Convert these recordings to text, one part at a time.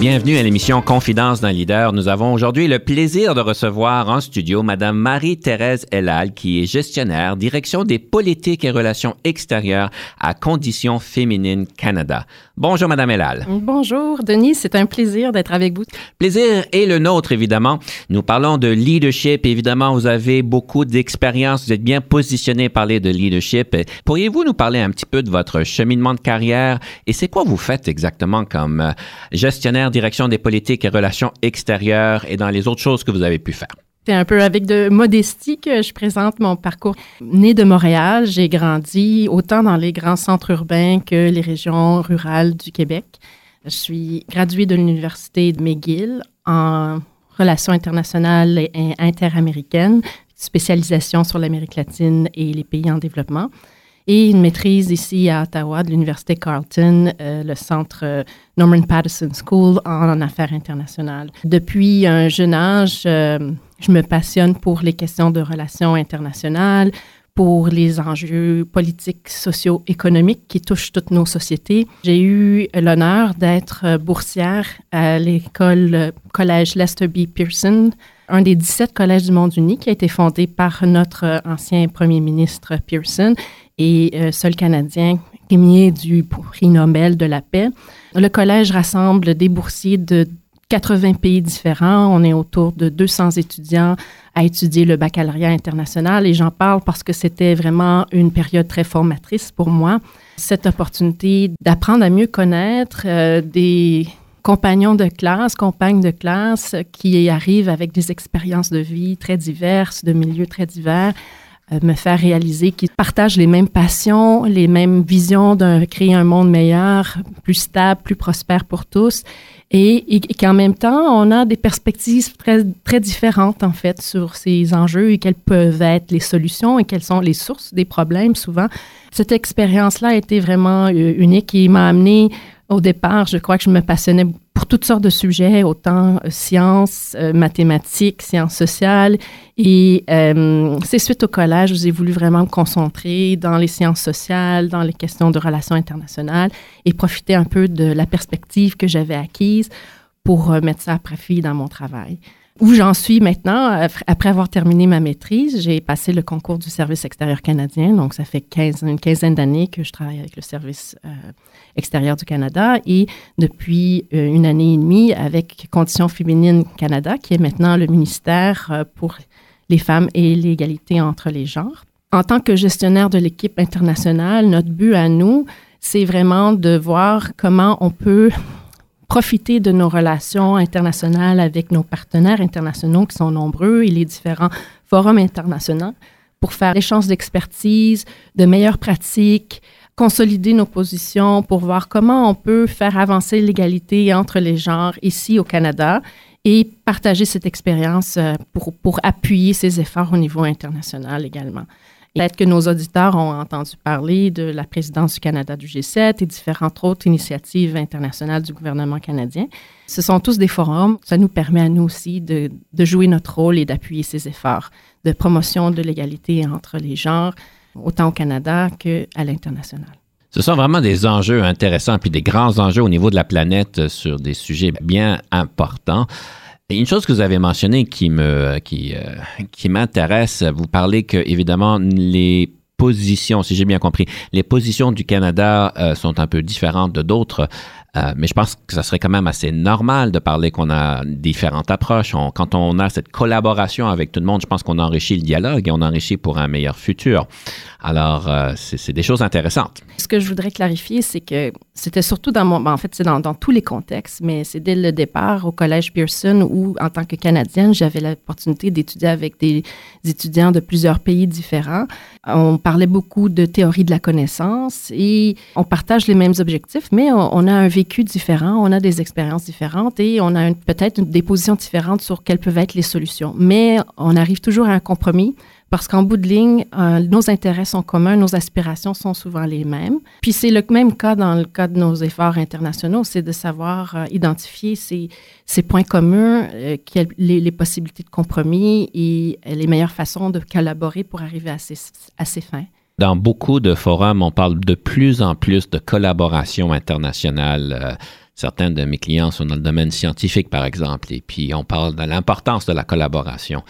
Bienvenue à l'émission Confidence d'un leader. Nous avons aujourd'hui le plaisir de recevoir en studio Madame Marie-Thérèse Elal, qui est gestionnaire, direction des politiques et relations extérieures à Conditions féminines Canada. Bonjour Madame Elal. Bonjour Denis, c'est un plaisir d'être avec vous. Plaisir est le nôtre évidemment. Nous parlons de leadership. Évidemment, vous avez beaucoup d'expérience, vous êtes bien positionné à parler de leadership. Pourriez-vous nous parler un petit peu de votre cheminement de carrière et c'est quoi vous faites exactement comme euh, gestionnaire direction des politiques et relations extérieures et dans les autres choses que vous avez pu faire? C'est un peu avec de modestie que je présente mon parcours. Né de Montréal, j'ai grandi autant dans les grands centres urbains que les régions rurales du Québec. Je suis graduée de l'Université de McGill en relations internationales et interaméricaines, spécialisation sur l'Amérique latine et les pays en développement et une maîtrise ici à Ottawa de l'Université Carleton, euh, le centre euh, Norman Patterson School en, affaires internationales. Depuis un jeune âge, euh, je me passionne pour les questions de relations internationales, pour les enjeux politiques, sociaux, économiques qui touchent toutes nos sociétés. J'ai eu l'honneur d'être boursière à l'école Collège Lester B. Pearson, un des 17 collèges du monde uni qui a été fondé par notre ancien premier ministre Pearson et euh, seul Canadien premier du prix Nobel de la paix. Le collège rassemble des boursiers de 80 pays différents. On est autour de 200 étudiants à étudier le baccalauréat international et j'en parle parce que c'était vraiment une période très formatrice pour moi. Cette opportunité d'apprendre à mieux connaître euh, des compagnons de classe, compagnes de classe qui arrivent avec des expériences de vie très diverses, de milieux très divers, me faire réaliser qu'ils partagent les mêmes passions, les mêmes visions de créer un monde meilleur, plus stable, plus prospère pour tous, et, et, qu'en même temps, on a des perspectives très, très différentes, en fait, sur ces enjeux et quelles peuvent être les solutions et quelles sont les sources des problèmes, souvent. Cette expérience-là a été vraiment euh, unique et m'a amené au départ, je crois que je me passionnais toutes sortes de sujets, autant euh, sciences, euh, mathématiques, sciences sociales. Et euh, c'est suite au collège où j'ai voulu vraiment me concentrer dans les sciences sociales, dans les questions de relations internationales et profiter un peu de la perspective que j'avais acquise pour mettre ça à profit dans mon travail. Où j'en suis maintenant, après avoir terminé ma maîtrise, j'ai passé le concours du service extérieur canadien. Donc, ça fait une quinzaine d'années que je travaille avec le service euh, extérieur du Canada et depuis euh, une année et demie avec Conditions féminines Canada, qui est maintenant le ministère euh, pour les femmes et l'égalité entre les genres. En tant que gestionnaire de l'équipe internationale, notre but à nous, c'est vraiment de voir comment on peut profiter de nos relations internationales avec nos partenaires internationaux qui sont nombreux et les différents forums internationaux pour faire échange d'expertise, de meilleures pratiques, consolider nos positions pour voir comment on peut faire avancer l'égalité entre les genres ici au Canada et partager cette expérience euh, pour, pour appuyer ces efforts au niveau international également. Peut-être que nos auditeurs ont entendu parler de la présidence du Canada du G7 et différentes autres initiatives internationales du gouvernement canadien. Ce sont tous des forums. Ça nous permet à nous aussi de, jouer notre rôle et d'appuyer ces efforts de promotion de l'égalité entre les genres, autant au Canada qu'à l'international. Ce sont vraiment des enjeux intéressants, puis des grands enjeux au niveau de la planète sur des sujets bien importants. Une chose que vous avez mentionnée qui me qui, euh, qui m'intéresse, vous parlez que évidemment les positions, si j'ai bien compris, les positions du Canada euh, sont un peu différentes de d'autres Euh, mais je pense que ça serait quand même assez normal de parler qu'on a différentes approches. quand on a cette collaboration avec tout le monde, je pense qu'on enrichit le dialogue et on enrichit pour un meilleur futur. Alors, euh, c'est des choses intéressantes. Ce que je voudrais clarifier, c'est que c'était surtout dans mon... Ben, en fait, c'est dans, dans, tous les contextes, mais c'est dès le départ au Collège Pearson où, en tant que Canadienne, j'avais l'opportunité d'étudier avec des étudiants de plusieurs pays différents. On parlait beaucoup de théorie de la connaissance et on partage les mêmes objectifs, mais on, a un vécu différent, on a des expériences différentes et on a peut-être des positions différentes sur quelles peuvent être les solutions. Mais on arrive toujours à un compromis parce qu'en bout de ligne, euh, nos intérêts sont communs, nos aspirations sont souvent les mêmes. Puis c'est le même cas dans le cas de nos efforts internationaux, c'est de savoir euh, identifier ces, points communs, euh, les, possibilités de compromis et les meilleures façons de collaborer pour arriver à ces fins. Dans beaucoup de forums, on parle de plus en plus de collaboration internationale. Certains de mes clients sont dans le domaine scientifique, par exemple, et puis on parle de l'importance de la collaboration.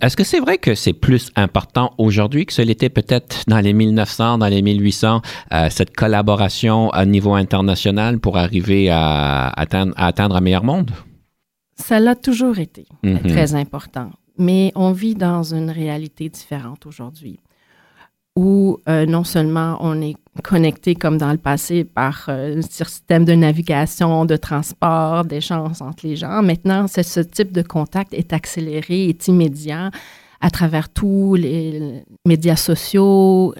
Est-ce que c'est vrai que c'est plus important aujourd'hui que ce l'était peut-être dans les 1900, dans les 1800, euh, cette collaboration à niveau international pour arriver à atteindre, à atteindre un meilleur monde? Ça l'a toujours été mm-hmm. très important, mais on vit dans une réalité différente aujourd'hui où euh, non seulement on est connecté comme dans le passé par euh, un système de navigation, de transport, d'échange entre les gens, maintenant ce type de contact est accéléré, est immédiat à travers tous les médias sociaux,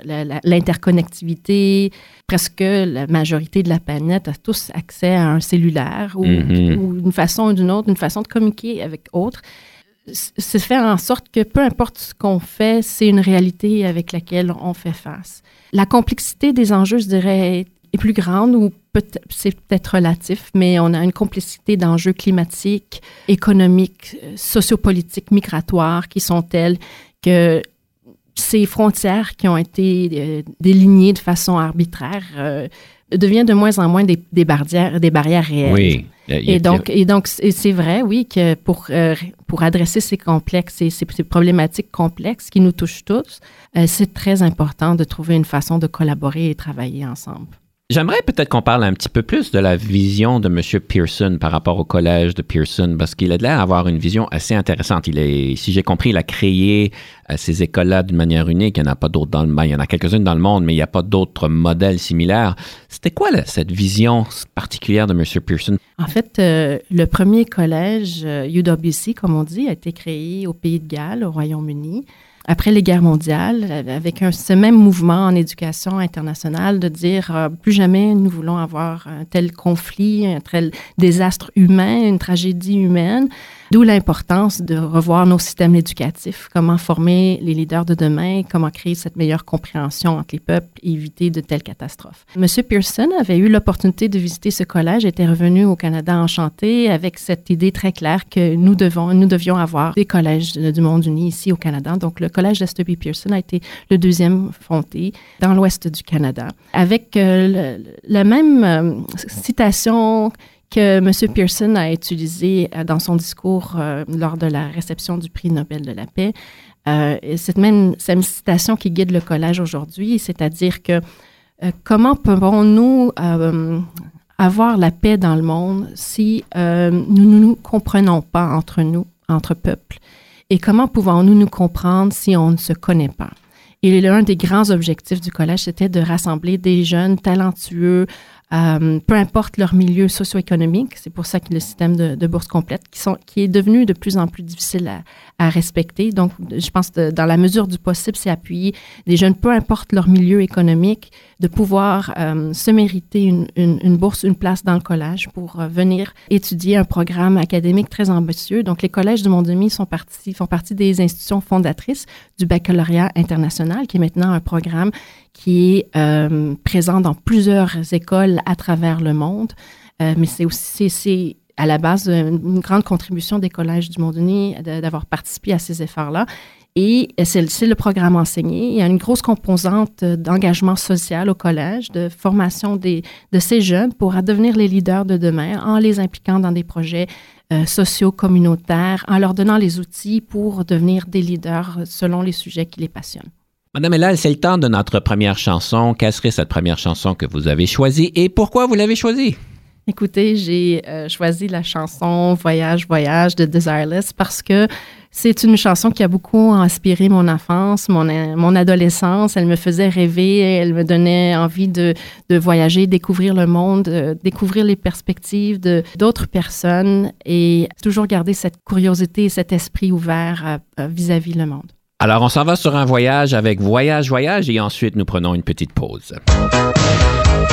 l'interconnectivité. Presque la majorité de la planète a tous accès à un cellulaire ou, ou une façon ou d'une autre, une façon de communiquer avec autres c'est faire en sorte que peu importe ce qu'on fait, c'est une réalité avec laquelle on fait face. La complexité des enjeux, je dirais, est plus grande ou c'est peut-être relatif, mais on a une complexité d'enjeux climatiques, économiques, sociopolitiques, migratoires qui sont telles que ces frontières qui ont été euh, délignées de façon arbitraire euh, deviennent de moins en moins des, des, barrières, des barrières réelles. Oui. Et donc, et donc, c'est vrai, oui, que pour, euh, pour adresser ces complexes, ces, ces, problématiques complexes qui nous touchent tous, euh, c'est très important de trouver une façon de collaborer et travailler ensemble. J'aimerais peut-être qu'on parle un petit peu plus de la vision de M. Pearson par rapport au collège de Pearson, parce qu'il a l'air d'avoir une vision assez intéressante. Il est, si j'ai compris, il a créé euh, ces écoles-là d'une manière unique. Il n'y en a pas d'autres dans le monde. Il y en a quelques-unes dans le monde, mais il n'y a pas d'autres modèles similaires. C'était quoi cette vision particulière de M. Pearson? En fait, euh, le premier collège UWC, euh, comme on dit, a été créé au Pays de Galles, au Royaume-Uni après les guerres mondiales, avec un, ce même mouvement en éducation internationale de dire euh, plus jamais nous voulons avoir un tel conflit, un tel désastre humain, une tragédie humaine. D'où l'importance de revoir nos systèmes éducatifs, comment former les leaders de demain, comment créer cette meilleure compréhension entre les peuples et éviter de telles catastrophes. Monsieur Pearson avait eu l'opportunité de visiter ce collège, était revenu au Canada enchanté avec cette idée très claire que nous devons, nous devions avoir des collèges du monde uni ici au Canada. Donc, le collège d'Esteby Pearson a été le deuxième fondé dans l'ouest du Canada avec euh, la même euh, citation que M. Pearson a utilisé euh, dans son discours euh, lors de la réception du prix Nobel de la paix. Euh, cette même, cette citation qui guide le collège aujourd'hui, c'est-à-dire que comment pouvons-nous avoir la paix dans le monde si nous ne nous comprenons pas entre nous, entre peuples? Et comment pouvons-nous nous comprendre si on ne se connaît pas? Et l'un des grands objectifs du collège, c'était de rassembler des jeunes talentueux, euh, peu importe leur milieu socio-économique. C'est pour ça que le système de, bourse complète, qui, sont, qui est devenu de plus en plus difficile à, à respecter. Donc, je pense que dans la mesure du possible, c'est appuyer les jeunes, peu importe leur milieu économique, de pouvoir euh, se mériter une, bourse, une place dans le collège pour euh, venir étudier un programme académique très ambitieux. Donc, les collèges de Mont-Demi sont font partie des institutions fondatrices du baccalauréat international, qui est maintenant un programme qui est euh, présent dans plusieurs écoles à travers le monde. Mais c'est aussi à la base une grande contribution des collèges du Monde-Uni d'avoir participé à ces efforts-là. Et c'est le programme enseigné. Il y a une grosse composante d'engagement social au collège, de formation des, de ces jeunes pour devenir les leaders de demain en les impliquant dans des projets euh, sociaux, communautaires, en leur donnant les outils pour devenir des leaders selon les sujets qui les passionnent. Madame Elal, c'est le temps de notre première chanson. Quelle serait cette première chanson que vous avez choisie et pourquoi vous l'avez choisie? Écoutez, j'ai euh, choisi la chanson Voyage, Voyage de Desireless parce que c'est une chanson qui a beaucoup inspiré mon enfance, mon, adolescence. Elle me faisait rêver, elle me donnait envie de, de voyager, découvrir le monde, euh, découvrir les perspectives de d'autres personnes et toujours garder cette curiosité et cet esprit ouvert vis-à-vis -vis le monde. Alors, on s'en va sur un voyage avec Voyage, Voyage et ensuite nous prenons une petite pause.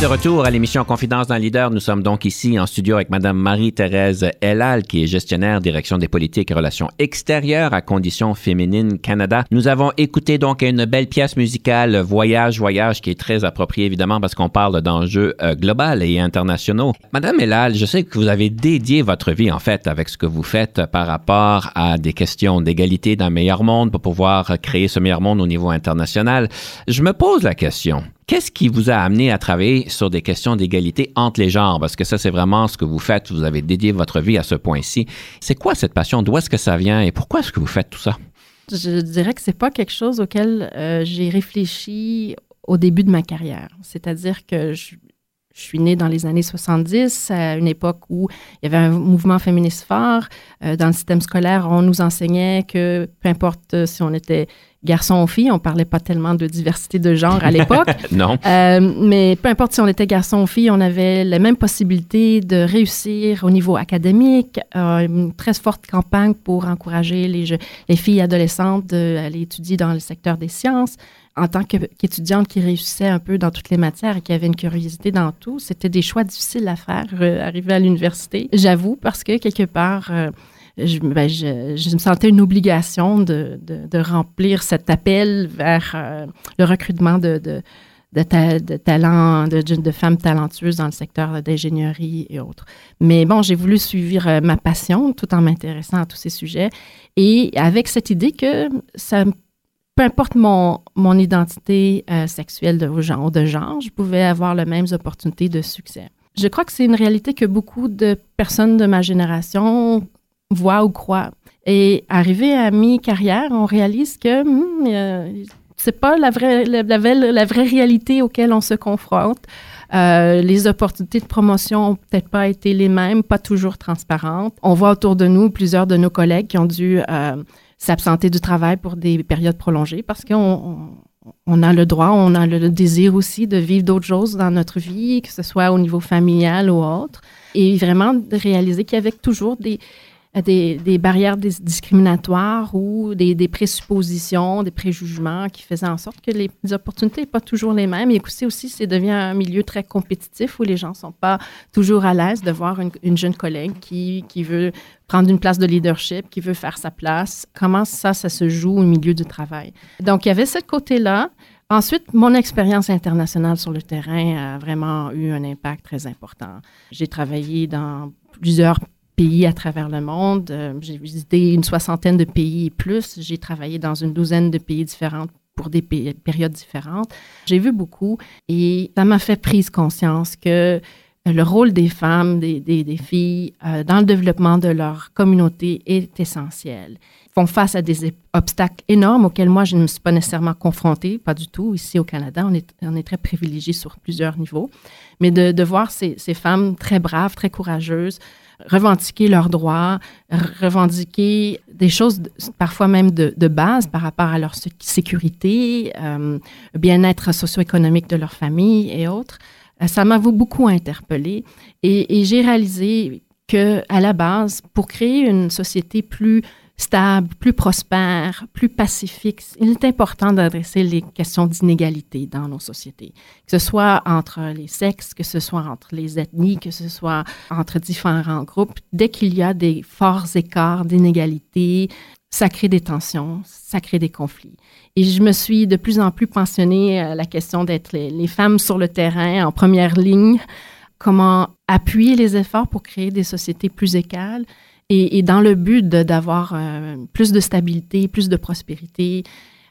de retour à l'émission Confidence d'un leader. Nous sommes donc ici en studio avec Madame Marie-Thérèse Elal, qui est gestionnaire direction des politiques et relations extérieures à Conditions féminines Canada. Nous avons écouté donc une belle pièce musicale, Voyage, Voyage, qui est très appropriée évidemment parce qu'on parle d'enjeux euh, globaux et internationaux. Madame Elal, je sais que vous avez dédié votre vie en fait avec ce que vous faites par rapport à des questions d'égalité d'un meilleur monde pour pouvoir créer ce meilleur monde au niveau international. Je me pose la question. Qu'est-ce qui vous a amené à travailler sur des questions d'égalité entre les genres? Parce que ça, c'est vraiment ce que vous faites. Vous avez dédié votre vie à ce point-ci. C'est quoi cette passion? D'où est-ce que ça vient et pourquoi est-ce que vous faites tout ça? Je dirais que c'est pas quelque chose auquel euh, j'ai réfléchi au début de ma carrière. C'est-à-dire que je, je suis née dans les années 70, à une époque où il y avait un mouvement féministe fort. Euh, dans le système scolaire, on nous enseignait que peu importe si on était garçon ou fille, on parlait pas tellement de diversité de genre à l'époque. non. Euh, mais peu importe si on était garçon ou fille, on avait la même possibilité de réussir au niveau académique. Euh, une très forte campagne pour encourager les, les filles adolescentes d'aller étudier dans le secteur des sciences en tant qu'étudiante qui réussissait un peu dans toutes les matières et qui avait une curiosité dans tout, c'était des choix difficiles à faire, euh, arriver à l'université. J'avoue, parce que quelque part, euh, ben, je, me sentais une obligation de, remplir cet appel vers euh, le recrutement de, de, talents, de, femmes talentueuses dans le secteur d'ingénierie et autres. Mais bon, j'ai voulu suivre ma passion tout en m'intéressant à tous ces sujets et avec cette idée que ça peu importe mon, identité euh, sexuelle de genre, de genre, je pouvais avoir les mêmes opportunités de succès. Je crois que c'est une réalité que beaucoup de personnes de ma génération voient ou croient. Et arrivé à mi-carrière, on réalise que hmm, euh, c'est pas la vraie, la, vraie réalité auquel on se confronte. Euh, les opportunités de promotion ont peut-être pas été les mêmes, pas toujours transparentes. On voit autour de nous plusieurs de nos collègues qui ont dû s'absenter du travail pour des périodes prolongées parce qu'on on, a le droit, on a le désir aussi de vivre d'autres choses dans notre vie, que ce soit au niveau familial ou autre. Et vraiment de réaliser qu'il y avait toujours des, des, des barrières discriminatoires ou des, des, présuppositions, des préjugements qui faisaient en sorte que les, opportunités n'étaient pas toujours les mêmes. Et aussi, aussi c'est devient un milieu très compétitif où les gens ne sont pas toujours à l'aise de voir une, une, jeune collègue qui, qui veut prendre une place de leadership, qui veut faire sa place. Comment ça, ça se joue au milieu du travail? Donc, il y avait ce côté-là. Ensuite, mon expérience internationale sur le terrain a vraiment eu un impact très important. J'ai travaillé dans plusieurs pays à travers le monde. Euh, j'ai visité une soixantaine de pays et plus. J'ai travaillé dans une douzaine de pays différents pour des périodes différentes. J'ai vu beaucoup et ça m'a fait prise conscience que le rôle des femmes, des, des, filles euh, dans le développement de leur communauté est essentiel. Ils font face à des obstacles énormes auxquels moi, je ne me suis pas nécessairement confrontée, pas du tout. Ici au Canada, on est, on est très privilégiés sur plusieurs niveaux. Mais de, de voir ces, ces, femmes très braves, très courageuses, revendiquer leurs droits, revendiquer des choses parfois même de, de, base par rapport à leur sécurité, euh, bien-être socio-économique de leur famille et autres. Euh, ça m'a beaucoup interpellée et, j'ai réalisé que à la base, pour créer une société plus stable, plus prospère, plus pacifique. Il est important d'adresser les questions d'inégalité dans nos sociétés, que ce soit entre les sexes, que ce soit entre les ethnies, que ce soit entre différents groupes. Dès qu'il y a des forts écarts d'inégalité, ça crée des tensions, ça crée des conflits. Et je me suis de plus en plus pensionnée à la question d'être les, femmes sur le terrain en première ligne, comment appuyer les efforts pour créer des sociétés plus égales et, dans le but d'avoir euh, plus de stabilité, plus de prospérité.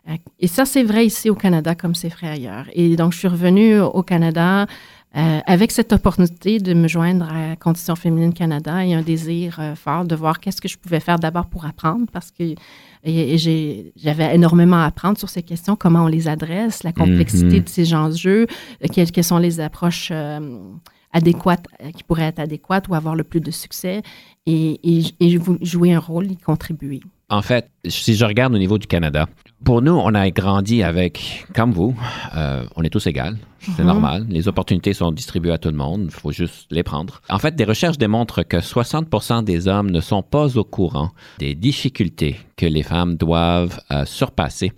Euh, et ça, c'est vrai ici au Canada comme c'est vrai ailleurs. Et donc, je suis revenue au Canada euh, avec cette opportunité de me joindre à Conditions féminines Canada et un désir fort de voir qu'est-ce que je pouvais faire d'abord pour apprendre parce que j'avais énormément à apprendre sur ces questions, comment on les adresse, la complexité mm-hmm. de ces enjeux, quelles, quelles, sont les approches euh, qui pourrait être adéquate ou avoir le plus de succès et, et, jouer un rôle, y contribuer. En fait, si je regarde au niveau du Canada, pour nous, on a grandi avec, comme vous, euh, on est tous égaux, c'est mhm. normal. Les opportunités sont distribuées à tout le monde, il faut juste les prendre. En fait, des recherches démontrent que 60 des hommes ne sont pas au courant des difficultés que les femmes doivent euh, surpasser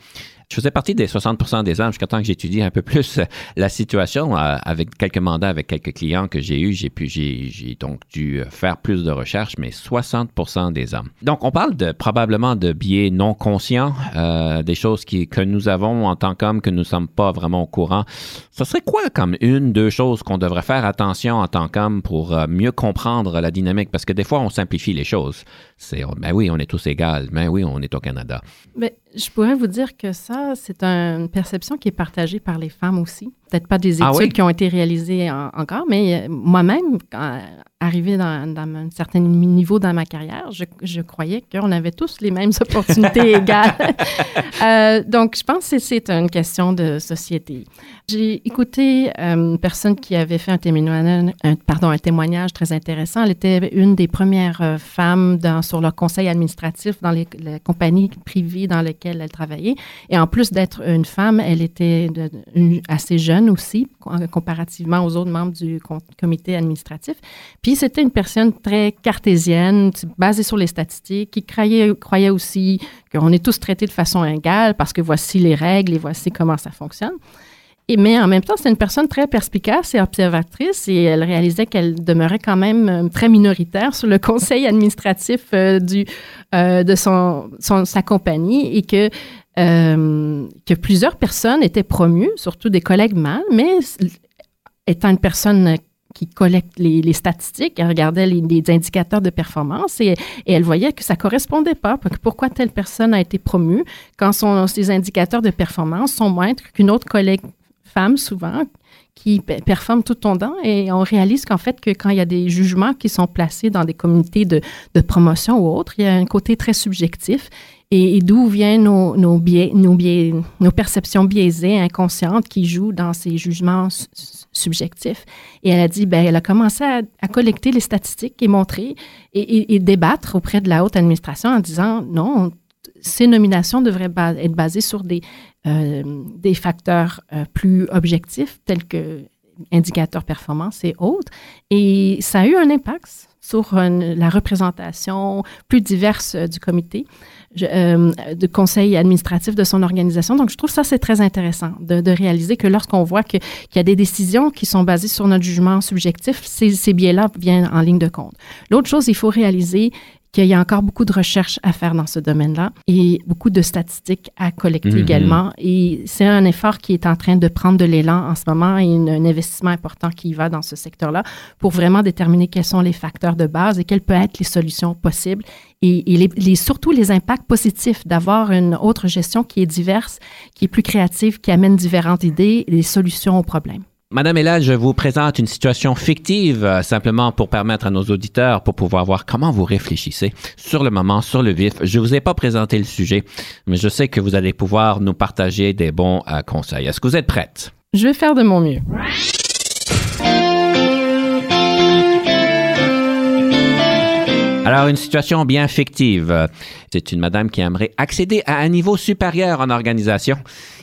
Je faisais partie des 60% des hommes jusqu'à temps que j'étudie un peu plus la situation euh, avec quelques mandats, avec quelques clients que j'ai eus. J'ai pu, j'ai donc dû faire plus de recherches, mais 60 des hommes. Donc, on parle de, probablement de biais non conscients, euh, des choses qui, que nous avons en tant qu'hommes que nous ne sommes pas vraiment au courant. Ce serait quoi comme une, deux choses qu'on devrait faire attention en tant qu'homme pour euh, mieux comprendre la dynamique? Parce que des fois, on simplifie les choses. C'est, ben oui, on est tous égaux. Ben oui, on est au Canada. Je pourrais vous dire que ça, c'est une perception qui est partagée par les femmes aussi. Peut-être pas des ah études qui ont été réalisées encore, mais euh, moi-même, arrivé dans, un certain niveau dans ma carrière, je, croyais qu'on avait tous les mêmes opportunités égales. Euh, donc, je pense que c'est une question de société. J'ai écouté euh, une personne qui avait fait un témoignage, pardon, un témoignage très intéressant. Elle était une des premières femmes dans, sur le conseil administratif dans les, les compagnies privées dans lesquelles elle travaillait. Et en plus d'être une femme, elle était assez jeune aussi, comparativement aux autres membres du comité administratif. Puis c'était une personne très cartésienne, basée sur les statistiques, qui croyait, croyait aussi qu'on est tous traités de façon égale parce que voici les règles et voici comment ça fonctionne. Et, mais en même temps, c'est une personne très perspicace et observatrice et elle réalisait qu'elle demeurait quand même euh, très minoritaire sur le conseil administratif euh, euh, de son, sa compagnie et que, que plusieurs personnes étaient promues, surtout des collègues mâles, mais étant une personne qui collecte les, statistiques, elle regardait les, indicateurs de performance et, elle voyait que ça correspondait pas. Pourquoi telle personne a été promue quand son, ses indicateurs de performance sont moindres qu'une autre collègue femmes souvent qui performent tout ton temps et on réalise qu'en fait que quand il y a des jugements qui sont placés dans des communautés de, de promotion ou autres, il y a un côté très subjectif et, d'où viennent nos, nos, nos, perceptions biaisées, inconscientes qui jouent dans ces jugements subjectifs. Et elle a dit, ben, elle a commencé à, collecter les statistiques et montrer et, débattre auprès de la haute administration en disant, non, ces nominations devraient être basées sur des, euh, facteurs euh, plus objectifs tels que indicateurs performance et autres. Et ça a eu un impact sur la représentation plus diverse du comité, euh, de conseil administratif de son organisation. Donc, je trouve ça, c'est très intéressant de, réaliser que lorsqu'on voit qu'il y a des décisions qui sont basées sur notre jugement subjectif, ces, ces biais-là viennent en ligne de compte. L'autre chose, il faut réaliser qu'il y a encore beaucoup de recherches à faire dans ce domaine-là et beaucoup de statistiques à collecter mhm. également. Et c'est un effort qui est en train de prendre de l'élan en ce moment et un investissement important qui va dans ce secteur-là pour vraiment déterminer quels sont les facteurs de base et quelles peuvent être les solutions possibles et, les, surtout les impacts positifs d'avoir une autre gestion qui est diverse, qui est plus créative, qui amène différentes idées et des solutions aux problèmes. Madame Ella, je vous présente une situation fictive euh, simplement pour permettre à nos auditeurs pour pouvoir voir comment vous réfléchissez sur le moment, sur le vif. Je vous ai pas présenté le sujet, mais je sais que vous allez pouvoir nous partager des bons euh, conseils. Est-ce que vous êtes prête? Je vais faire de mon mieux. Alors, une situation bien fictive. C'est une madame qui aimerait accéder à un niveau supérieur en organisation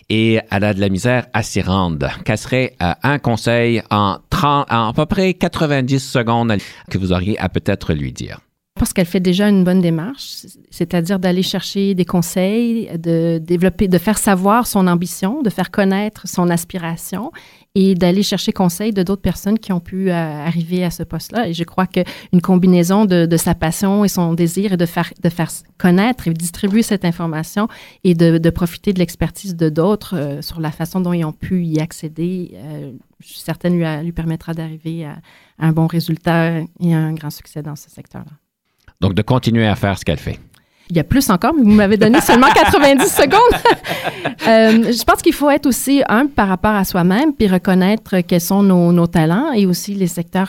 et elle a de la misère à s'y rendre. Quel serait euh, un conseil en, 30, en à peu près 90 secondes que vous auriez à peut-être lui dire? Parce qu'elle fait déjà une bonne démarche, c'est-à-dire d'aller chercher des conseils, de développer, de faire savoir son ambition, de faire connaître son aspiration et d'aller chercher conseil de d'autres personnes qui ont pu euh, arriver à ce poste-là. Et je crois qu'une combinaison de, sa passion et son désir et de faire, connaître et distribuer cette information et de, profiter de l'expertise de d'autres euh, sur la façon dont ils ont pu y accéder, je suis certaine lui, lui permettra d'arriver à un bon résultat et un grand succès dans ce secteur-là. Donc, de continuer à faire ce qu'elle fait. Il y a plus encore, mais vous m'avez donné seulement 90 secondes. euh, je pense qu'il faut être aussi humble par rapport à soi-même, puis reconnaître quels sont nos, nos talents et aussi les secteurs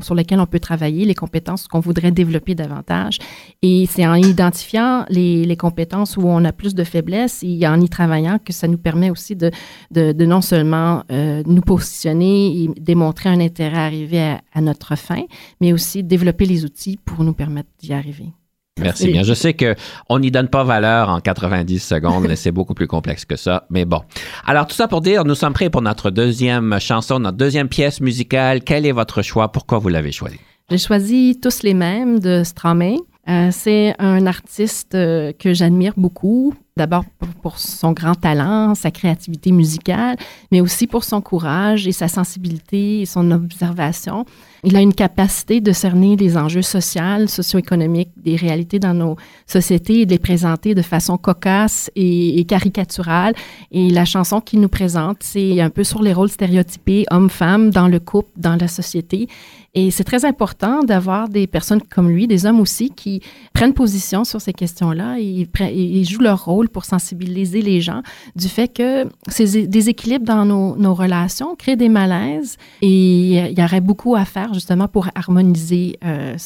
sur lesquels on peut travailler, les compétences qu'on voudrait développer davantage. Et c'est en identifiant les, les, compétences où on a plus de faiblesses et en y travaillant que ça nous permet aussi de, de, de non seulement euh, nous positionner et démontrer un intérêt à arriver à, à notre fin, mais aussi développer les outils pour nous permettre d'y arriver. Merci bien. Je sais que on n'y donne pas valeur en 90 secondes, mais c'est beaucoup plus complexe que ça. Mais bon. Alors, tout ça pour dire, nous sommes prêts pour notre deuxième chanson, notre deuxième pièce musicale. Quel est votre choix? Pourquoi vous l'avez choisi? J'ai choisi Tous les mêmes de Stramé. Euh, c'est un artiste euh, que j'admire beaucoup, d'abord pour, son grand talent, sa créativité musicale, mais aussi pour son courage et sa sensibilité et son observation. Il a une capacité de cerner les enjeux sociaux, socio-économiques des réalités dans nos sociétés et de les présenter de façon cocasse et, caricaturale. Et la chanson qu'il nous présente, c'est un peu sur les rôles stéréotypés hommes-femmes dans le couple, dans la société. Et c'est très important d'avoir des personnes comme lui, des hommes aussi, qui prennent position sur ces questions-là et, jouent leur rôle pour sensibiliser les gens du fait que ces déséquilibres dans nos, nos relations créent des malaises et il y aurait beaucoup à faire justement pour harmoniser, euh,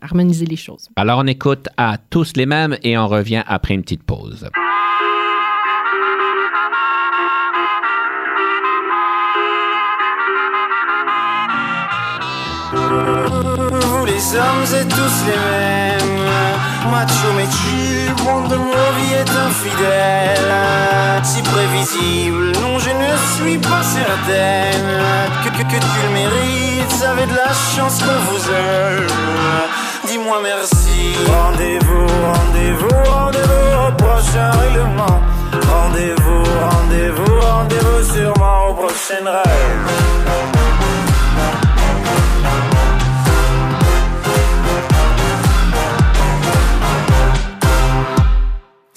harmoniser les choses. Alors on écoute à tous les mêmes et on revient après une petite pause. Vous les hommes êtes tous les mêmes Macho mais de vie est infidèle. Si prévisible, non je ne suis pas certaine. Que, que, que tu le mérites, avez de la chance qu'on vous aime Dis-moi merci. Rendez-vous, rendez-vous, rendez-vous au prochain règlement. Rendez-vous, rendez-vous, rendez-vous sûrement au prochain rêve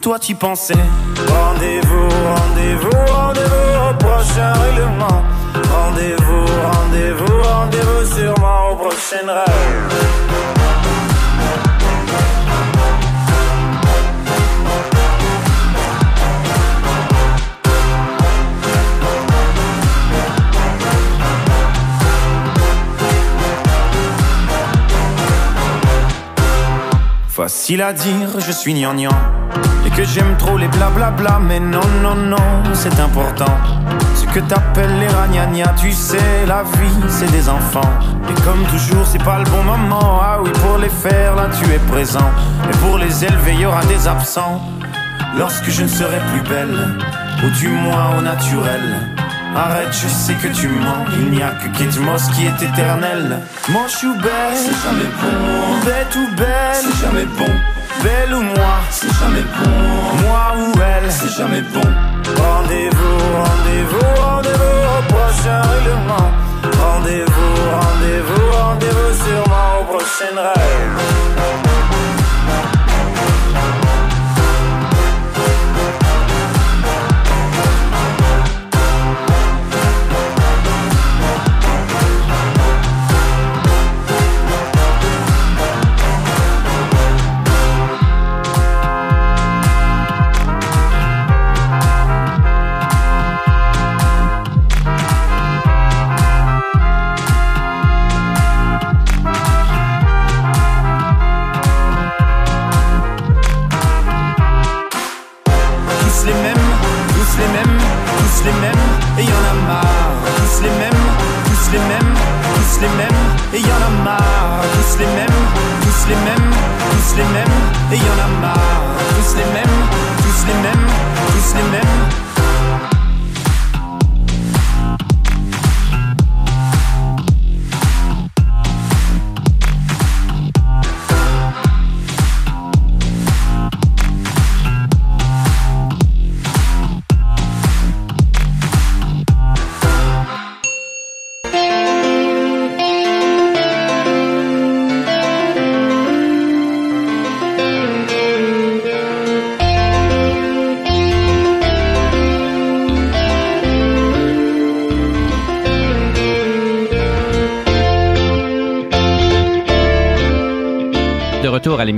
Toi, tu pensais. Rendez-vous, rendez-vous, rendez-vous au prochain règlement. Rendez-vous, rendez-vous, rendez-vous sûrement au prochain rêve. Facile à dire, je suis gnangnan Et que j'aime trop les blablabla Mais non, non, non, c'est important Ce que t'appelles les ragnagnas Tu sais, la vie, c'est des enfants Et comme toujours, c'est pas le bon moment Ah oui, pour les faire, là, tu es présent Et pour les élever, y aura des absents Lorsque je ne serai plus belle Ou du moins au naturel Arrête, je sais que tu mens. Il n'y a que Kate Moss qui est éternel. Moche ou belle, c'est jamais bon. Bête ou belle, c'est jamais bon. Belle ou moi, c'est jamais bon. Moi ou elle, c'est jamais bon. Rendez-vous, rendez-vous, rendez-vous au prochain règlement. Rendez-vous, rendez-vous, rendez-vous sûrement au prochain rêve.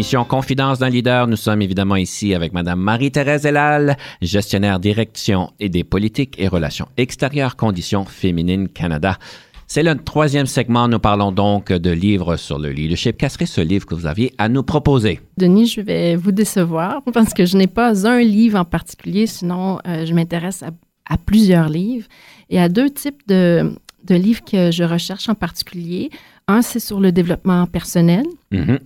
L'émission Confidence d'un leader. Nous sommes évidemment ici avec Madame Marie-Thérèse Elal, gestionnaire direction et des politiques et relations extérieures Conditions féminines Canada. C'est le troisième segment. Nous parlons donc de livres sur le leadership. Quel serait ce livre que vous aviez à nous proposer? Denis, je vais vous décevoir parce que je n'ai pas un livre en particulier, sinon euh, je m'intéresse à, plusieurs livres et à deux types de, livres que je recherche en particulier. Un, c'est sur le développement personnel. Mm-hmm.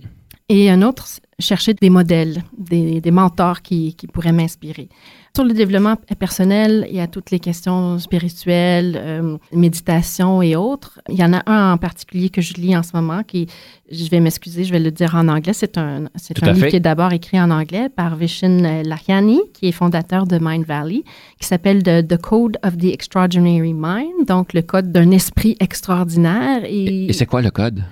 Et un autre, chercher des modèles, des, mentors qui, pourraient m'inspirer. Sur le développement personnel, il y a toutes les questions spirituelles, euh, méditation et autres. Il y en a un en particulier que je lis en ce moment qui, je vais m'excuser, je vais le dire en anglais. C'est un, c'est un livre qui est d'abord écrit en anglais par Vishen Lahiani, qui est fondateur de Mind Valley, qui s'appelle The, Code of the Extraordinary Mind, donc le code d'un esprit extraordinaire. et c'est quoi le code?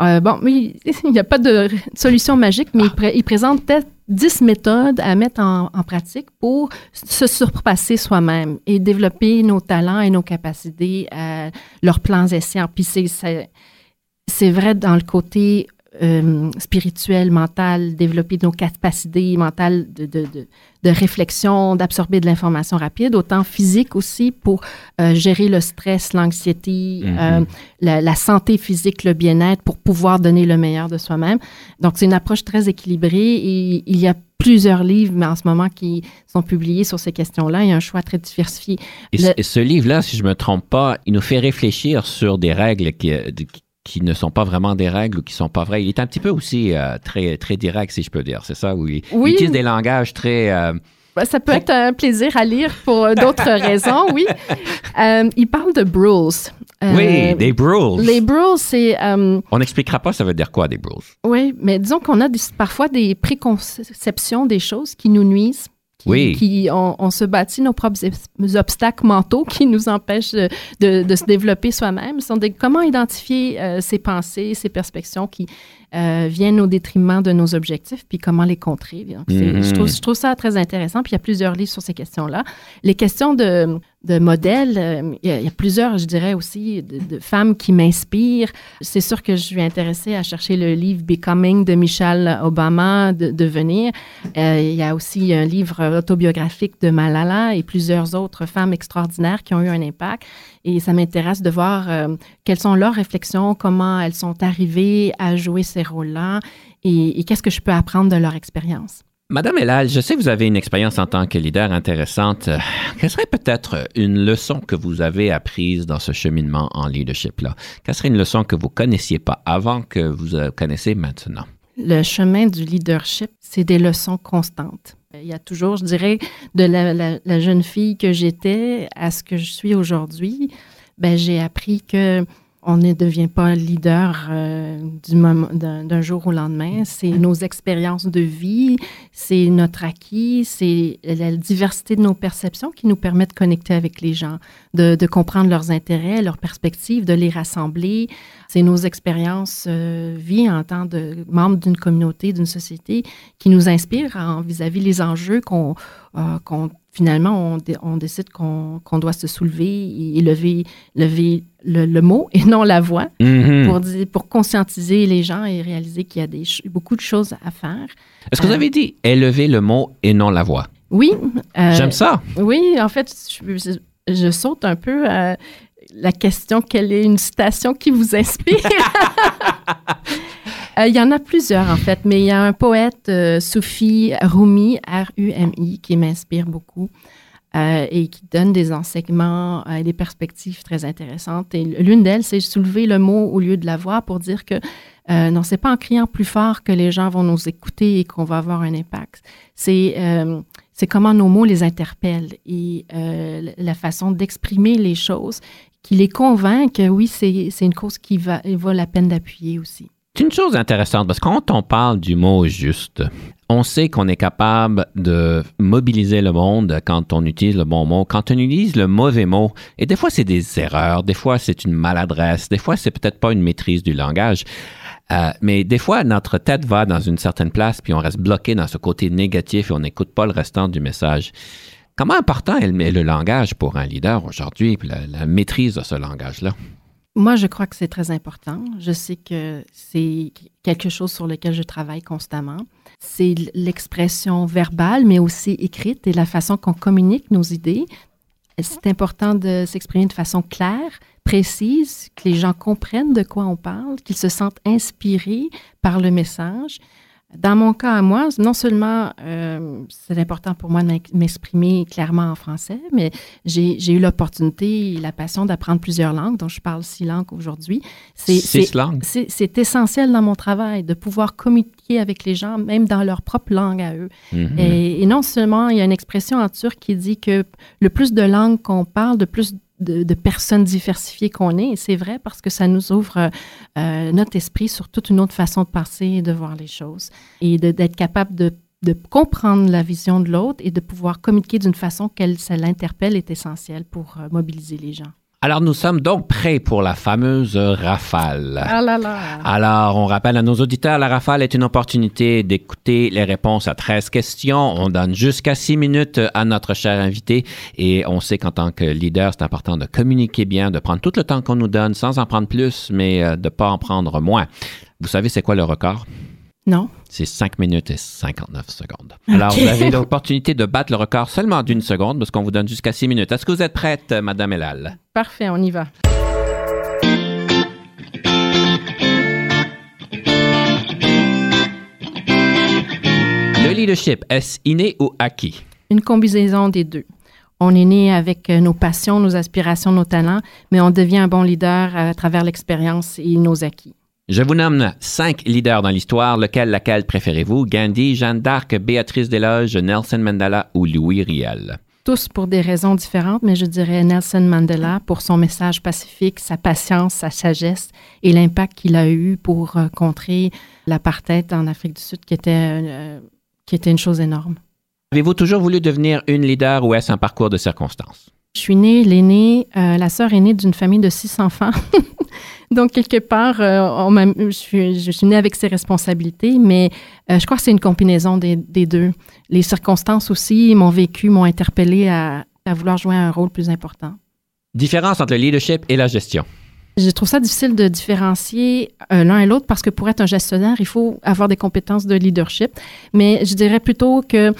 Euh, bon, il n'y a pas de solution magique, mais il, présente peut-être 10 méthodes à mettre en, pratique pour se surpasser soi-même et développer nos talents et nos capacités, euh, leurs plans essais. Puis c'est vrai dans le côté euh, spirituel, mental, développer nos capacités mentales de, de, de, de réflexion, d'absorber de l'information rapide, autant physique aussi pour euh, gérer le stress, l'anxiété, mhm. euh, la, la, santé physique, le bien-être, pour pouvoir donner le meilleur de soi-même. Donc, c'est une approche très équilibrée et il y a plusieurs livres, mais en ce moment, qui sont publiés sur ces questions-là. Il y a un choix très diversifié. Et, ce livre-là, si je me trompe pas, il nous fait réfléchir sur des règles qui, qui qui ne sont pas vraiment des règles ou qui sont pas vraies. Il est un petit peu aussi euh, très, très direct, si je peux dire, c'est ça? Où il, oui. utilise des langages très... Euh, bah, ça peut être un plaisir à lire pour euh, d'autres raisons, oui. il parle de brules. oui, des brules. Les brules, c'est... On n'expliquera pas ça veut dire quoi, des brules? Oui, mais disons qu'on a parfois des préconceptions des choses qui nous nuisent oui. qui on, se bâtit nos propres obstacles mentaux qui nous empêchent de, se développer soi-même. sont des, comment identifier euh, ces pensées, ces perspectives qui euh, viennent au détriment de nos objectifs, puis comment les contrer. Mm-hmm. je, trouve, je, trouve, ça très intéressant. Puis il y a plusieurs livres sur ces questions-là. Les questions de, de modèles. Euh, il y, a, plusieurs, je dirais aussi, de, femmes qui m'inspirent. C'est sûr que je suis intéressée à chercher le livre Becoming de Michelle Obama, de, Devenir. Euh, il y a aussi un livre autobiographique de Malala et plusieurs autres femmes extraordinaires qui ont eu un impact. Et ça m'intéresse de voir euh, quelles sont leurs réflexions, comment elles sont arrivées à jouer ces rôles-là et qu'est-ce que je peux apprendre de leur expérience. Madame Elal, je sais que vous avez une expérience en tant que leader intéressante. Euh, quelle serait peut-être une leçon que vous avez apprise dans ce cheminement en leadership-là? Quelle serait une leçon que vous connaissiez pas avant que vous connaissez maintenant? Le chemin du leadership, c'est des leçons constantes. Il y a toujours, je dirais, de la, jeune fille que j'étais à ce que je suis aujourd'hui, ben, j'ai appris que on ne devient pas leader euh, d'un jour au lendemain. C'est nos expériences de vie, c'est notre acquis, c'est la diversité de nos perceptions qui nous permet de connecter avec les gens, de, comprendre leurs intérêts, leurs perspectives, de les rassembler. C'est nos expériences euh, vie en tant que membre d'une communauté, d'une société qui nous inspirent vis-à-vis les enjeux qu'on euh, finalement, on, décide qu'on doit se soulever et lever, lever le, mot et non la voix mm-hmm. pour, pour conscientiser les gens et réaliser qu'il y a des, beaucoup de choses à faire. Est-ce que vous euh, avez dit élever le mot et non la voix? Oui. Euh, J'aime ça. Oui, en fait, je, saute un peu à la question quelle est une citation qui vous inspire? Euh, il y en a plusieurs, en fait, mais il y a un poète, euh, Soufi Rumi, R-U-M-I, qui m'inspire beaucoup. Euh, et qui donne des enseignements et des perspectives très intéressantes. Et l'une d'elles, c'est soulever le mot au lieu de la voix pour dire que euh, non, c'est pas en criant plus fort que les gens vont nous écouter et qu'on va avoir un impact. C'est comment nos mots les interpellent et la façon d'exprimer les choses qui les convainc que oui, c'est une cause qui va, vaut la peine d'appuyer aussi. C'est une chose intéressante parce que quand on parle du mot juste, on sait qu'on est capable de mobiliser le monde quand on utilise le bon mot, quand on utilise le mauvais mot. Et des fois, c'est des erreurs, des fois, c'est une maladresse, des fois, c'est peut-être pas une maîtrise du langage. Euh, mais des fois, notre tête va dans une certaine place, puis on reste bloqué dans ce côté négatif et on n'écoute pas le restant du message. Comment important est le langage pour un leader aujourd'hui, la maîtrise de ce langage-là? Moi, je crois que c'est très important. Je sais que c'est quelque chose sur lequel je travaille constamment. C'est l'expression verbale, mais aussi écrite et la façon qu'on communique nos idées. c'est important de s'exprimer de façon claire, précise, que les gens comprennent de quoi on parle, qu'ils se sentent inspirés par le message. Dans mon cas à moi, non seulement euh, c'est important pour moi de m'exprimer clairement en français, mais j'ai eu l'opportunité et la passion d'apprendre plusieurs langues, dont je parle six langues aujourd'hui. Six langues? C'est essentiel dans mon travail de pouvoir communiquer avec les gens, même dans leur propre langue à eux. Mhm. et, et, non seulement, il y a une expression en turc qui dit que le plus de langues qu'on parle, de plus de, personnes diversifiées qu'on est. Et c'est vrai parce que ça nous ouvre euh, notre esprit sur toute une autre façon de penser et de voir les choses. Et d'être capable de, de, comprendre la vision de l'autre et de pouvoir communiquer d'une façon qu'elle ça l'interpelle est essentiel pour euh, mobiliser les gens. Alors, nous sommes donc prêts pour la fameuse rafale. Ah là là. Alors, on rappelle à nos auditeurs, la rafale est une opportunité d'écouter les réponses à 13 questions. On donne jusqu'à 6 minutes à notre cher invité et on sait qu'en tant que leader, c'est important de communiquer bien, de prendre tout le temps qu'on nous donne sans en prendre plus, mais euh, de ne pas en prendre moins. Vous savez, c'est quoi le record? Non. C'est 5 minutes et 59 secondes. Alors, vous avez l'opportunité de battre le record seulement d'une seconde parce qu'on vous donne jusqu'à 6 minutes. Est-ce que vous êtes prête, Madame Elal? Parfait, on y va. Le leadership, est-ce inné ou acquis? Une combinaison des deux. On est né avec nos passions, nos aspirations, nos talents, mais on devient un bon leader à travers l'expérience et nos acquis. Je vous nomme cinq leaders dans l'histoire. Lequel, laquelle préférez-vous? Gandhi, Jeanne d'Arc, Béatrice Desloges, Nelson Mandela ou Louis Riel? Tous pour des raisons différentes, mais je dirais Nelson Mandela pour son message pacifique, sa patience, sa sagesse et l'impact qu'il a eu pour euh, contrer l'apartheid en Afrique du Sud, qui était, euh, qui était une chose énorme. Avez-vous toujours voulu devenir une leader ou est-ce un parcours de circonstances? Je suis née, l'aînée, euh, la sœur aînée d'une famille de six enfants. Donc, quelque part, euh, on je, suis, je, suis, née avec ces responsabilités, mais euh, je crois que c'est une combinaison des, des, deux. Les circonstances aussi, mon vécu, m'ont interpellée à, à, vouloir jouer un rôle plus important. Différence entre le leadership et la gestion. Je trouve ça difficile de différencier l'un et l'autre parce que pour être un gestionnaire, il faut avoir des compétences de leadership. Mais je dirais plutôt que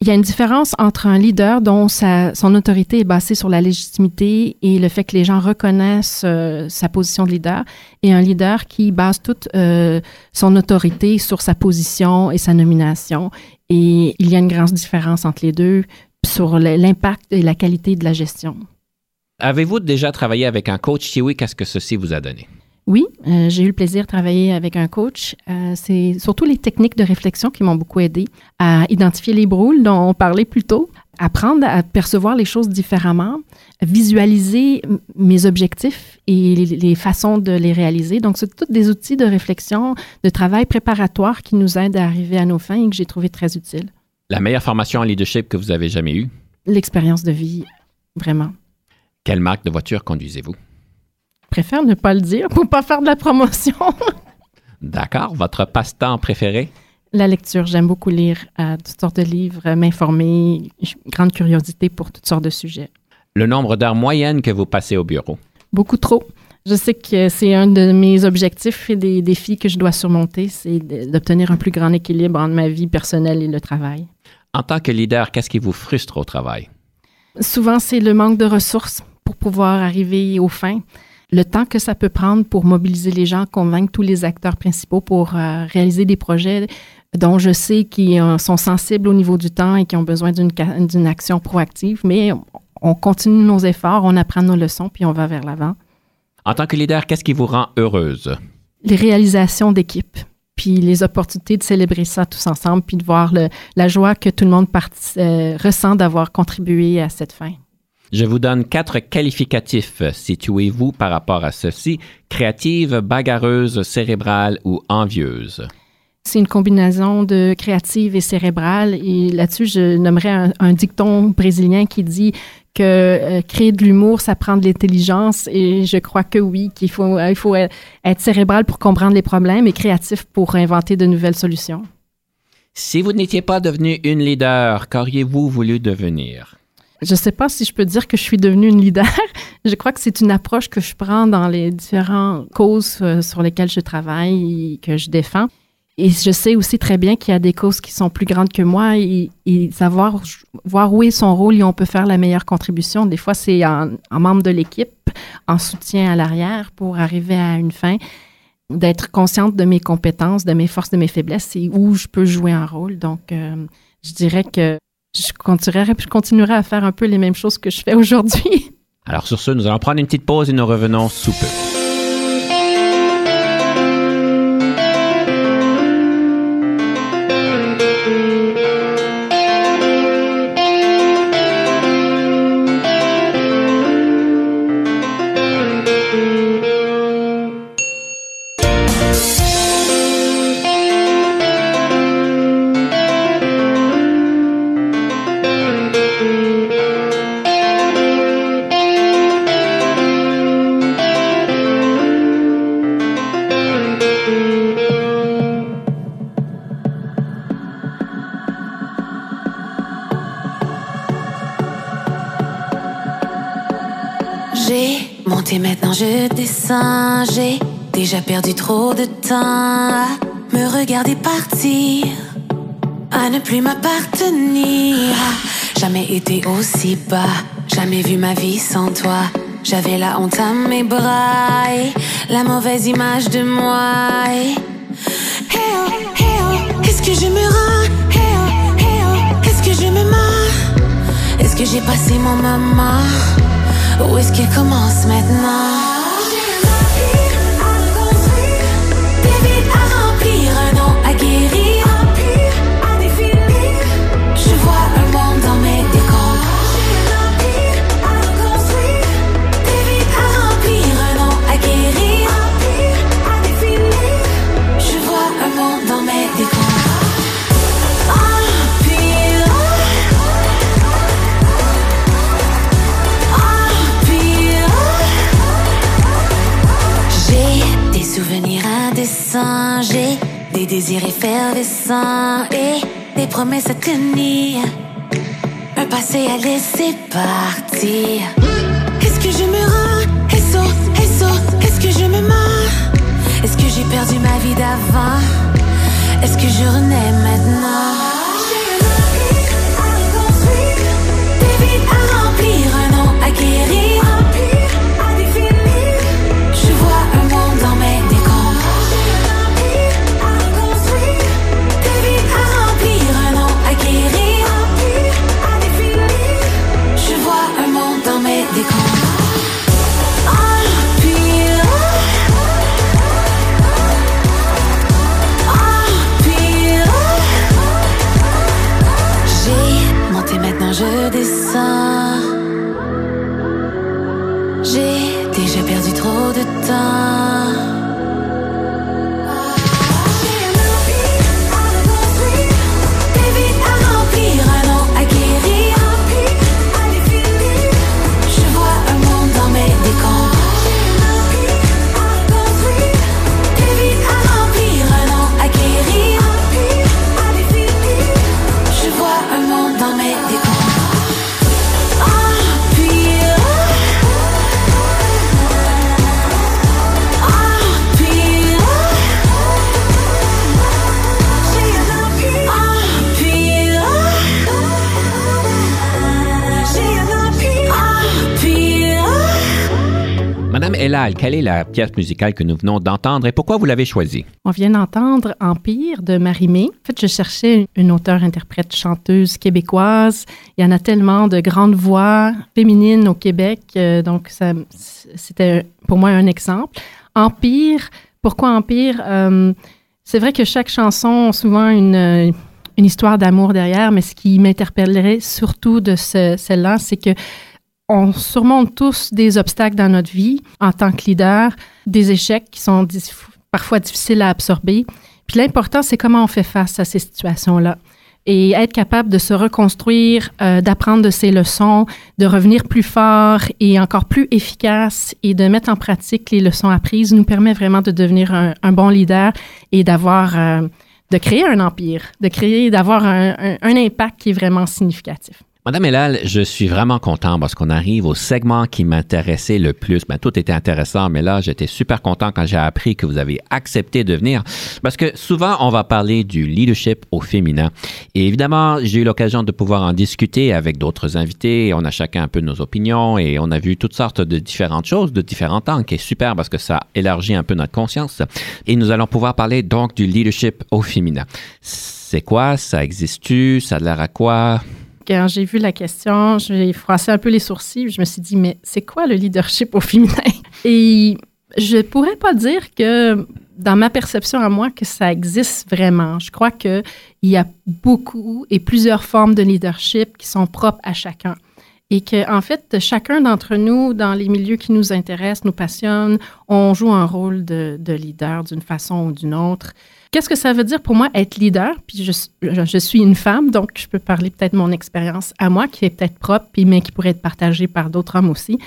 il y a une différence entre un leader dont sa, son autorité est basée sur la légitimité et le fait que les gens reconnaissent euh, sa position de leader et un leader qui base toute euh, son autorité sur sa position et sa nomination. Et il y a une grande différence entre les deux sur l'impact et la qualité de la gestion. Avez-vous déjà travaillé avec un coach? Si oui, qu'est-ce que ceci vous a donné? Oui, euh, j'ai eu le plaisir de travailler avec un coach. Euh, c'est surtout les techniques de réflexion qui m'ont beaucoup aidé à identifier les broules dont on parlait plus tôt, apprendre à percevoir les choses différemment, visualiser mes objectifs et les, les façons de les réaliser. Donc, c'est tous des outils de réflexion, de travail préparatoire qui nous aident à arriver à nos fins et que j'ai trouvé très utiles. La meilleure formation en leadership que vous avez jamais eue? L'expérience de vie, vraiment. Quelle marque de voiture conduisez-vous? Préfère ne pas le dire pour pas faire de la promotion. D'accord. Votre passe-temps préféré? La lecture. J'aime beaucoup lire euh, toutes sortes de livres, m'informer, grande curiosité pour toutes sortes de sujets. Le nombre d'heures moyennes que vous passez au bureau? Beaucoup trop. Je sais que c'est un de mes objectifs et des défis que je dois surmonter, c'est d'obtenir un plus grand équilibre entre ma vie personnelle et le travail. En tant que leader, qu'est-ce qui vous frustre au travail? Souvent, c'est le manque de ressources pour pouvoir arriver aux fins le temps que ça peut prendre pour mobiliser les gens, convaincre tous les acteurs principaux pour euh, réaliser des projets dont je sais qu'ils euh, sont sensibles au niveau du temps et qui ont besoin d'une action proactive, mais on continue nos efforts, on apprend nos leçons, puis on va vers l'avant. En tant que leader, qu'est-ce qui vous rend heureuse? Les réalisations d'équipe, puis les opportunités de célébrer ça tous ensemble, puis de voir le, la joie que tout le monde euh, ressent d'avoir contribué à cette fin. Je vous donne quatre qualificatifs. Situez-vous par rapport à ceci. Créative, bagarreuse, cérébrale ou envieuse. C'est une combinaison de créative et cérébrale. Et là-dessus, je nommerais un, dicton brésilien qui dit que euh, créer de l'humour, ça prend de l'intelligence. Et je crois que oui, qu'il faut, il faut être cérébral pour comprendre les problèmes et créatif pour inventer de nouvelles solutions. Si vous n'étiez pas devenu une leader, qu'auriez-vous voulu devenir? Je ne sais pas si je peux dire que je suis devenue une leader. je crois que c'est une approche que je prends dans les différentes causes euh, sur lesquelles je travaille et que je défends. Et je sais aussi très bien qu'il y a des causes qui sont plus grandes que moi et, savoir voir où est son rôle et on peut faire la meilleure contribution. Des fois, c'est en, membre de l'équipe, en soutien à l'arrière pour arriver à une fin, d'être consciente de mes compétences, de mes forces, de mes faiblesses et où je peux jouer un rôle. Donc, euh, je dirais que je continuerai, à faire un peu les mêmes choses que je fais aujourd'hui. Alors sur ce, nous allons prendre une petite pause et nous revenons sous peu. De me regarder partir, à ne plus m'appartenir. Jamais été aussi bas, jamais vu ma vie sans toi. J'avais la honte à mes bras la mauvaise image de moi. Hey oh, hey oh, est-ce que je me rends? Hey oh, hey oh, est-ce que je me mords? Est-ce que j'ai passé mon moment? Ou est-ce qu'il commence maintenant? Des quelle est la pièce musicale que nous venons d'entendre et pourquoi vous l'avez choisie? On vient d'entendre Empire de Marie-Mé. En fait, je cherchais une auteure-interprète chanteuse québécoise. Il y en a tellement de grandes voix féminines au Québec, euh, donc c'était pour moi un exemple. Empire, pourquoi Empire? Euh, c'est vrai que chaque chanson a souvent une histoire d'amour derrière, mais ce qui m'interpellerait surtout de celle-là, c'est que on surmonte tous des obstacles dans notre vie en tant que leader, des échecs qui sont parfois difficiles à absorber. Puis l'important, c'est comment on fait face à ces situations-là et être capable de se reconstruire, euh, d'apprendre de ses leçons, de revenir plus fort et encore plus efficace et de mettre en pratique les leçons apprises nous permet vraiment de devenir un, bon leader et d'avoir, euh, de créer un empire, de créer, d'avoir un, un impact qui est vraiment significatif. Madame Elal, je suis vraiment content parce qu'on arrive au segment qui m'intéressait le plus. Ben, tout était intéressant, mais là, j'étais super content quand j'ai appris que vous avez accepté de venir parce que souvent, on va parler du leadership au féminin. Et évidemment, j'ai eu l'occasion de pouvoir en discuter avec d'autres invités. On a chacun un peu nos opinions et on a vu toutes sortes de différentes choses, de différents temps, qui est super parce que ça élargit un peu notre conscience. Et nous allons pouvoir parler donc du leadership au féminin. C'est quoi? Ça existe-tu? Ça a l'air à quoi? Quand j'ai vu la question, j'ai froissé un peu les sourcils. Je me suis dit, mais c'est quoi le leadership au féminin? Et je pourrais pas dire que, dans ma perception à moi, que ça existe vraiment. Je crois qu'il y a beaucoup et plusieurs formes de leadership qui sont propres à chacun. Et que, en fait, chacun d'entre nous, dans les milieux qui nous intéressent, nous passionnent, on joue un rôle de leader d'une façon ou d'une autre. Qu'est-ce que ça veut dire pour moi être leader? Puis je, suis une femme, donc je peux parler peut-être de mon expérience à moi, qui est peut-être propre, puis, mais qui pourrait être partagée par d'autres hommes aussi.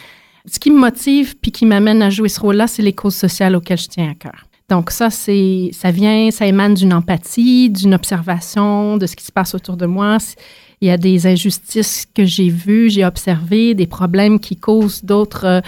Ce qui me motive puis qui m'amène à jouer ce rôle-là, c'est les causes sociales auxquelles je tiens à cœur. Donc ça, c'est, ça vient, ça émane d'une empathie, d'une observation de ce qui se passe autour de moi. Il y a des injustices que j'ai vues, j'ai observées, des problèmes qui causent d'autres euh,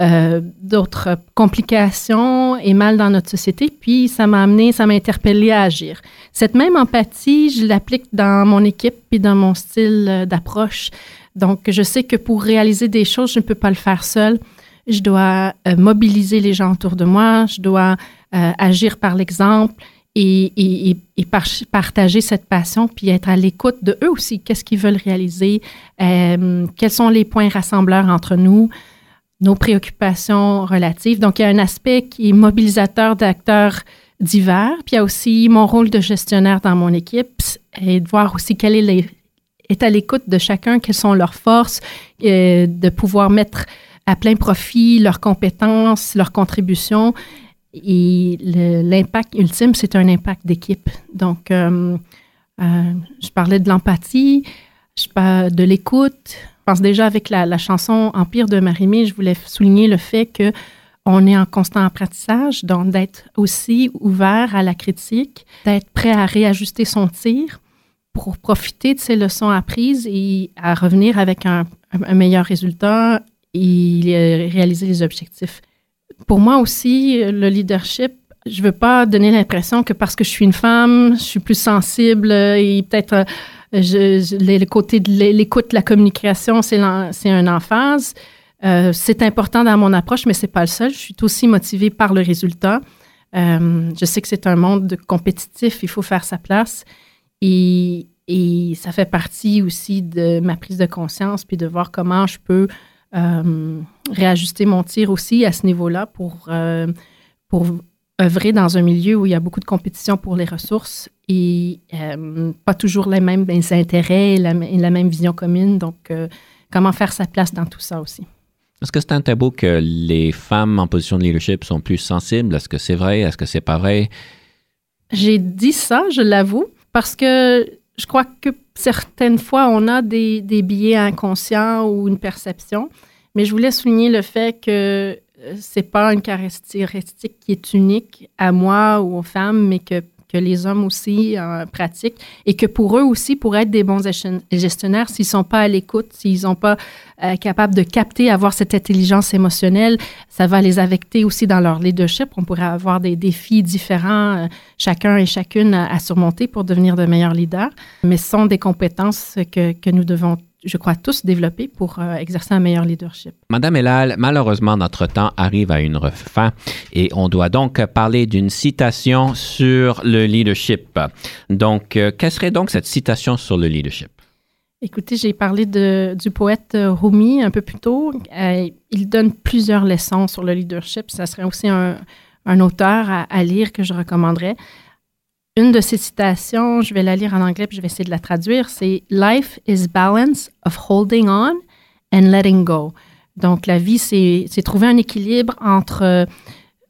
euh, d'autres complications et mal dans notre société. Puis ça m'a amené, ça m'a interpellé à agir. Cette même empathie, je l'applique dans mon équipe puis dans mon style euh, d'approche. Donc, je sais que pour réaliser des choses, je ne peux pas le faire seul. Je dois euh, mobiliser les gens autour de moi. Je dois agir par l'exemple. Et, et, et, partager cette passion, puis être à l'écoute de eux aussi. Qu'est-ce qu'ils veulent réaliser? quels sont les points rassembleurs entre nous? Nos préoccupations relatives. Donc, il y a un aspect qui est mobilisateur d'acteurs divers. Puis, il y a aussi mon rôle de gestionnaire dans mon équipe et de voir aussi quelle est, les, est à l'écoute de chacun, quelles sont leurs forces, et de pouvoir mettre à plein profit leurs compétences, leurs contributions. Et l'impact ultime, c'est un impact d'équipe. Donc, euh, euh, je parlais de l'empathie, je parle de l'écoute, pense déjà avec la, chanson Empire de Marimé, je voulais souligner le fait que on est en constant apprentissage, donc d'être aussi ouvert à la critique, d'être prêt à réajuster son tir pour profiter de ces leçons apprises et à revenir avec un, meilleur résultat et réaliser les objectifs. Pour moi aussi, le leadership, je ne veux pas donner l'impression que parce que je suis une femme, je suis plus sensible et peut-être je, le côté de l'écoute, la communication, c'est un emphase. Euh, c'est important dans mon approche, mais c'est pas le seul. Je suis aussi motivée par le résultat. Euh, je sais que c'est un monde compétitif, il faut faire sa place. Et, et, ça fait partie aussi de ma prise de conscience, puis de voir comment je peux euh, réajuster mon tir aussi à ce niveau-là pour, pour œuvrer dans un milieu où il y a beaucoup de compétition pour les ressources et euh, pas toujours les mêmes intérêts et la, même vision commune. Donc, euh, comment faire sa place dans tout ça aussi? Est-ce que c'est un tabou que les femmes en position de leadership sont plus sensibles? Est-ce que c'est vrai? Est-ce que c'est pas vrai? J'ai dit ça, je l'avoue, parce que je crois que certaines fois, on a des, des biais inconscients ou une perception. Mais je voulais souligner le fait que euh, c'est pas une caractéristique qui est unique à moi ou aux femmes, mais que, que les hommes aussi euh, pratiquent et que pour eux aussi, pour être des bons gestionnaires, s'ils sont pas à l'écoute, s'ils sont pas euh, capables de capter, avoir cette intelligence émotionnelle, ça va les affecter aussi dans leur leadership. On pourrait avoir des défis différents, chacun et chacune à, à, surmonter pour devenir de meilleurs leaders, mais ce sont des compétences que, que nous devons je crois, tous développer pour euh, exercer un meilleur leadership. Madame Elal, malheureusement, notre temps arrive à une fin et on doit donc parler d'une citation sur le leadership. Donc, euh, quelle serait donc cette citation sur le leadership? Écoutez, j'ai parlé de, du poète euh, Rumi un peu plus tôt. il donne plusieurs leçons sur le leadership. Ça serait aussi un, un auteur à, à, lire que je recommanderais. Une de ces citations, je vais la lire en anglais puis je vais essayer de la traduire, c'est Life is balance of holding on and letting go. Donc, la vie, c'est trouver un équilibre entre euh,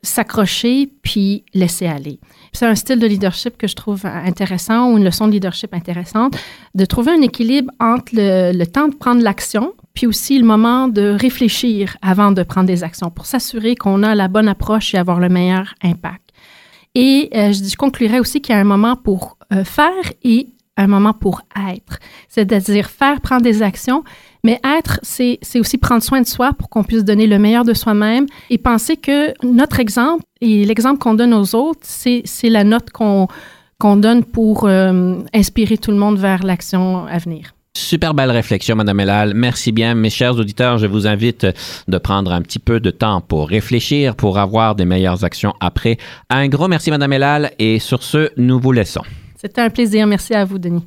s'accrocher puis laisser aller. C'est un style de leadership que je trouve intéressant ou une leçon de leadership intéressante, de trouver un équilibre entre le, le temps de prendre l'action puis aussi le moment de réfléchir avant de prendre des actions pour s'assurer qu'on a la bonne approche et avoir le meilleur impact. Et euh, je, conclurai aussi qu'il y a un moment pour euh, faire et un moment pour être, c'est-à-dire faire, prendre des actions, mais être, c'est aussi prendre soin de soi pour qu'on puisse donner le meilleur de soi-même et penser que notre exemple et l'exemple qu'on donne aux autres, c'est la note qu'on qu'on donne pour euh, inspirer tout le monde vers l'action à venir. Super belle réflexion, Madame Elal. Merci bien. Mes chers auditeurs, je vous invite de prendre un petit peu de temps pour réfléchir, pour avoir des meilleures actions après. Un gros merci, Madame Elal. Et sur ce, nous vous laissons. C'était un plaisir. Merci à vous, Denis.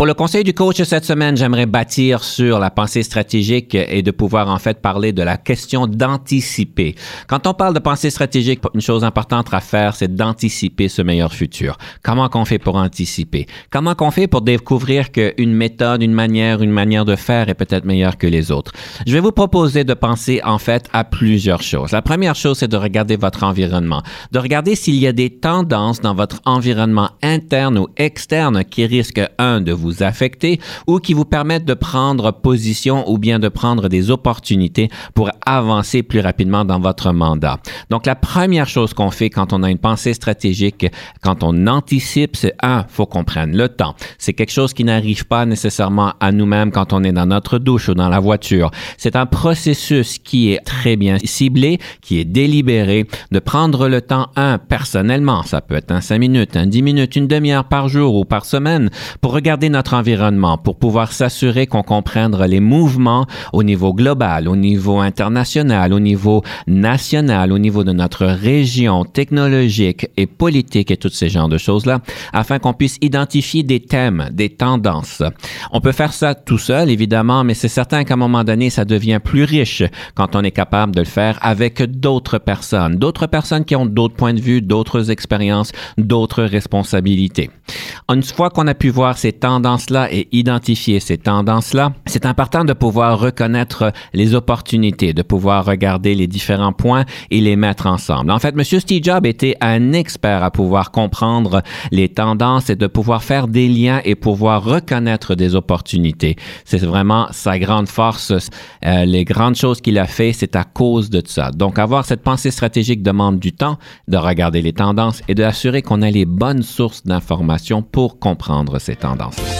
Pour le conseil du coach cette semaine, j'aimerais bâtir sur la pensée stratégique et de pouvoir en fait parler de la question d'anticiper. Quand on parle de pensée stratégique, une chose importante à faire, c'est d'anticiper ce meilleur futur. Comment qu'on fait pour anticiper? Comment qu'on fait pour découvrir qu'une méthode, une manière, une manière de faire est peut-être meilleure que les autres? Je vais vous proposer de penser en fait à plusieurs choses. La première chose, c'est de regarder votre environnement, de regarder s'il y a des tendances dans votre environnement interne ou externe qui risquent, un, de vous affecter ou qui vous permettent de prendre position ou bien de prendre des opportunités pour avancer plus rapidement dans votre mandat. Donc, la première chose qu'on fait quand on a une pensée stratégique, quand on anticipe, c'est un, faut qu'on prenne le temps. C'est quelque chose qui n'arrive pas nécessairement à nous-mêmes quand on est dans notre douche ou dans la voiture. C'est un processus qui est très bien ciblé, qui est délibéré, de prendre le temps, un, personnellement, ça peut être un cinq minutes, un dix minutes, une demi-heure par jour ou par semaine, pour regarder notre notre environnement pour pouvoir s'assurer qu'on comprenne les mouvements au niveau global, au niveau international, au niveau national, au niveau de notre région technologique et politique et tous ces genres de choses-là, afin qu'on puisse identifier des thèmes, des tendances. On peut faire ça tout seul, évidemment, mais c'est certain qu'à un moment donné, ça devient plus riche quand on est capable de le faire avec d'autres personnes, d'autres personnes qui ont d'autres points de vue, d'autres expériences, d'autres responsabilités. Une fois qu'on a pu voir ces tendances, là et identifier ces tendances-là, c'est important de pouvoir reconnaître les opportunités, de pouvoir regarder les différents points et les mettre ensemble. En fait, M. Steve Jobs était un expert à pouvoir comprendre les tendances et de pouvoir faire des liens et pouvoir reconnaître des opportunités. C'est vraiment sa grande force. Euh, les grandes choses qu'il a fait, c'est à cause de ça. Donc, avoir cette pensée stratégique demande du temps, de regarder les tendances et d'assurer qu'on a les bonnes sources d'informations pour comprendre ces tendances.